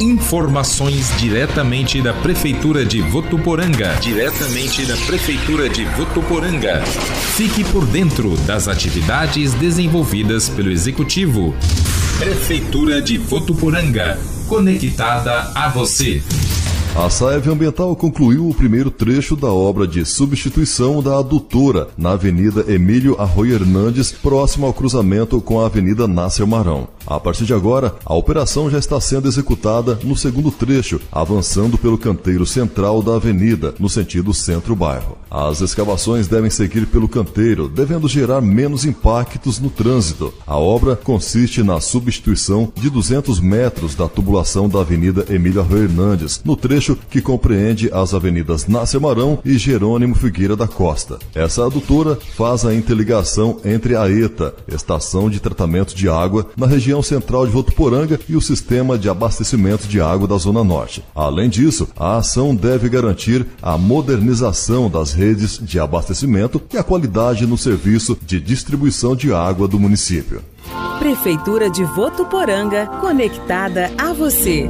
Informações diretamente da Prefeitura de Votuporanga. Diretamente da Prefeitura de Votuporanga. Fique por dentro das atividades desenvolvidas pelo Executivo. Prefeitura de Votuporanga. Conectada a você. A Saev Ambiental concluiu o primeiro trecho da obra de substituição da adutora na Avenida Emílio Arroio Hernandes, próximo ao cruzamento com a Avenida Nácer Marão. A partir de agora, a operação já está sendo executada no segundo trecho, avançando pelo canteiro central da avenida, no sentido centro-bairro. As escavações devem seguir pelo canteiro, devendo gerar menos impactos no trânsito. A obra consiste na substituição de 200 metros da tubulação da Avenida Emílio Arroio Hernandes, no trecho que compreende as avenidas Nácer Marão e Jerônimo Figueira da Costa. Essa adutora faz a interligação entre a ETA, Estação de Tratamento de Água, na região região central de Votuporanga e o sistema de abastecimento de água da Zona Norte. Além disso, a ação deve garantir a modernização das redes de abastecimento e a qualidade no serviço de distribuição de água do município. Prefeitura de Votuporanga, conectada a você.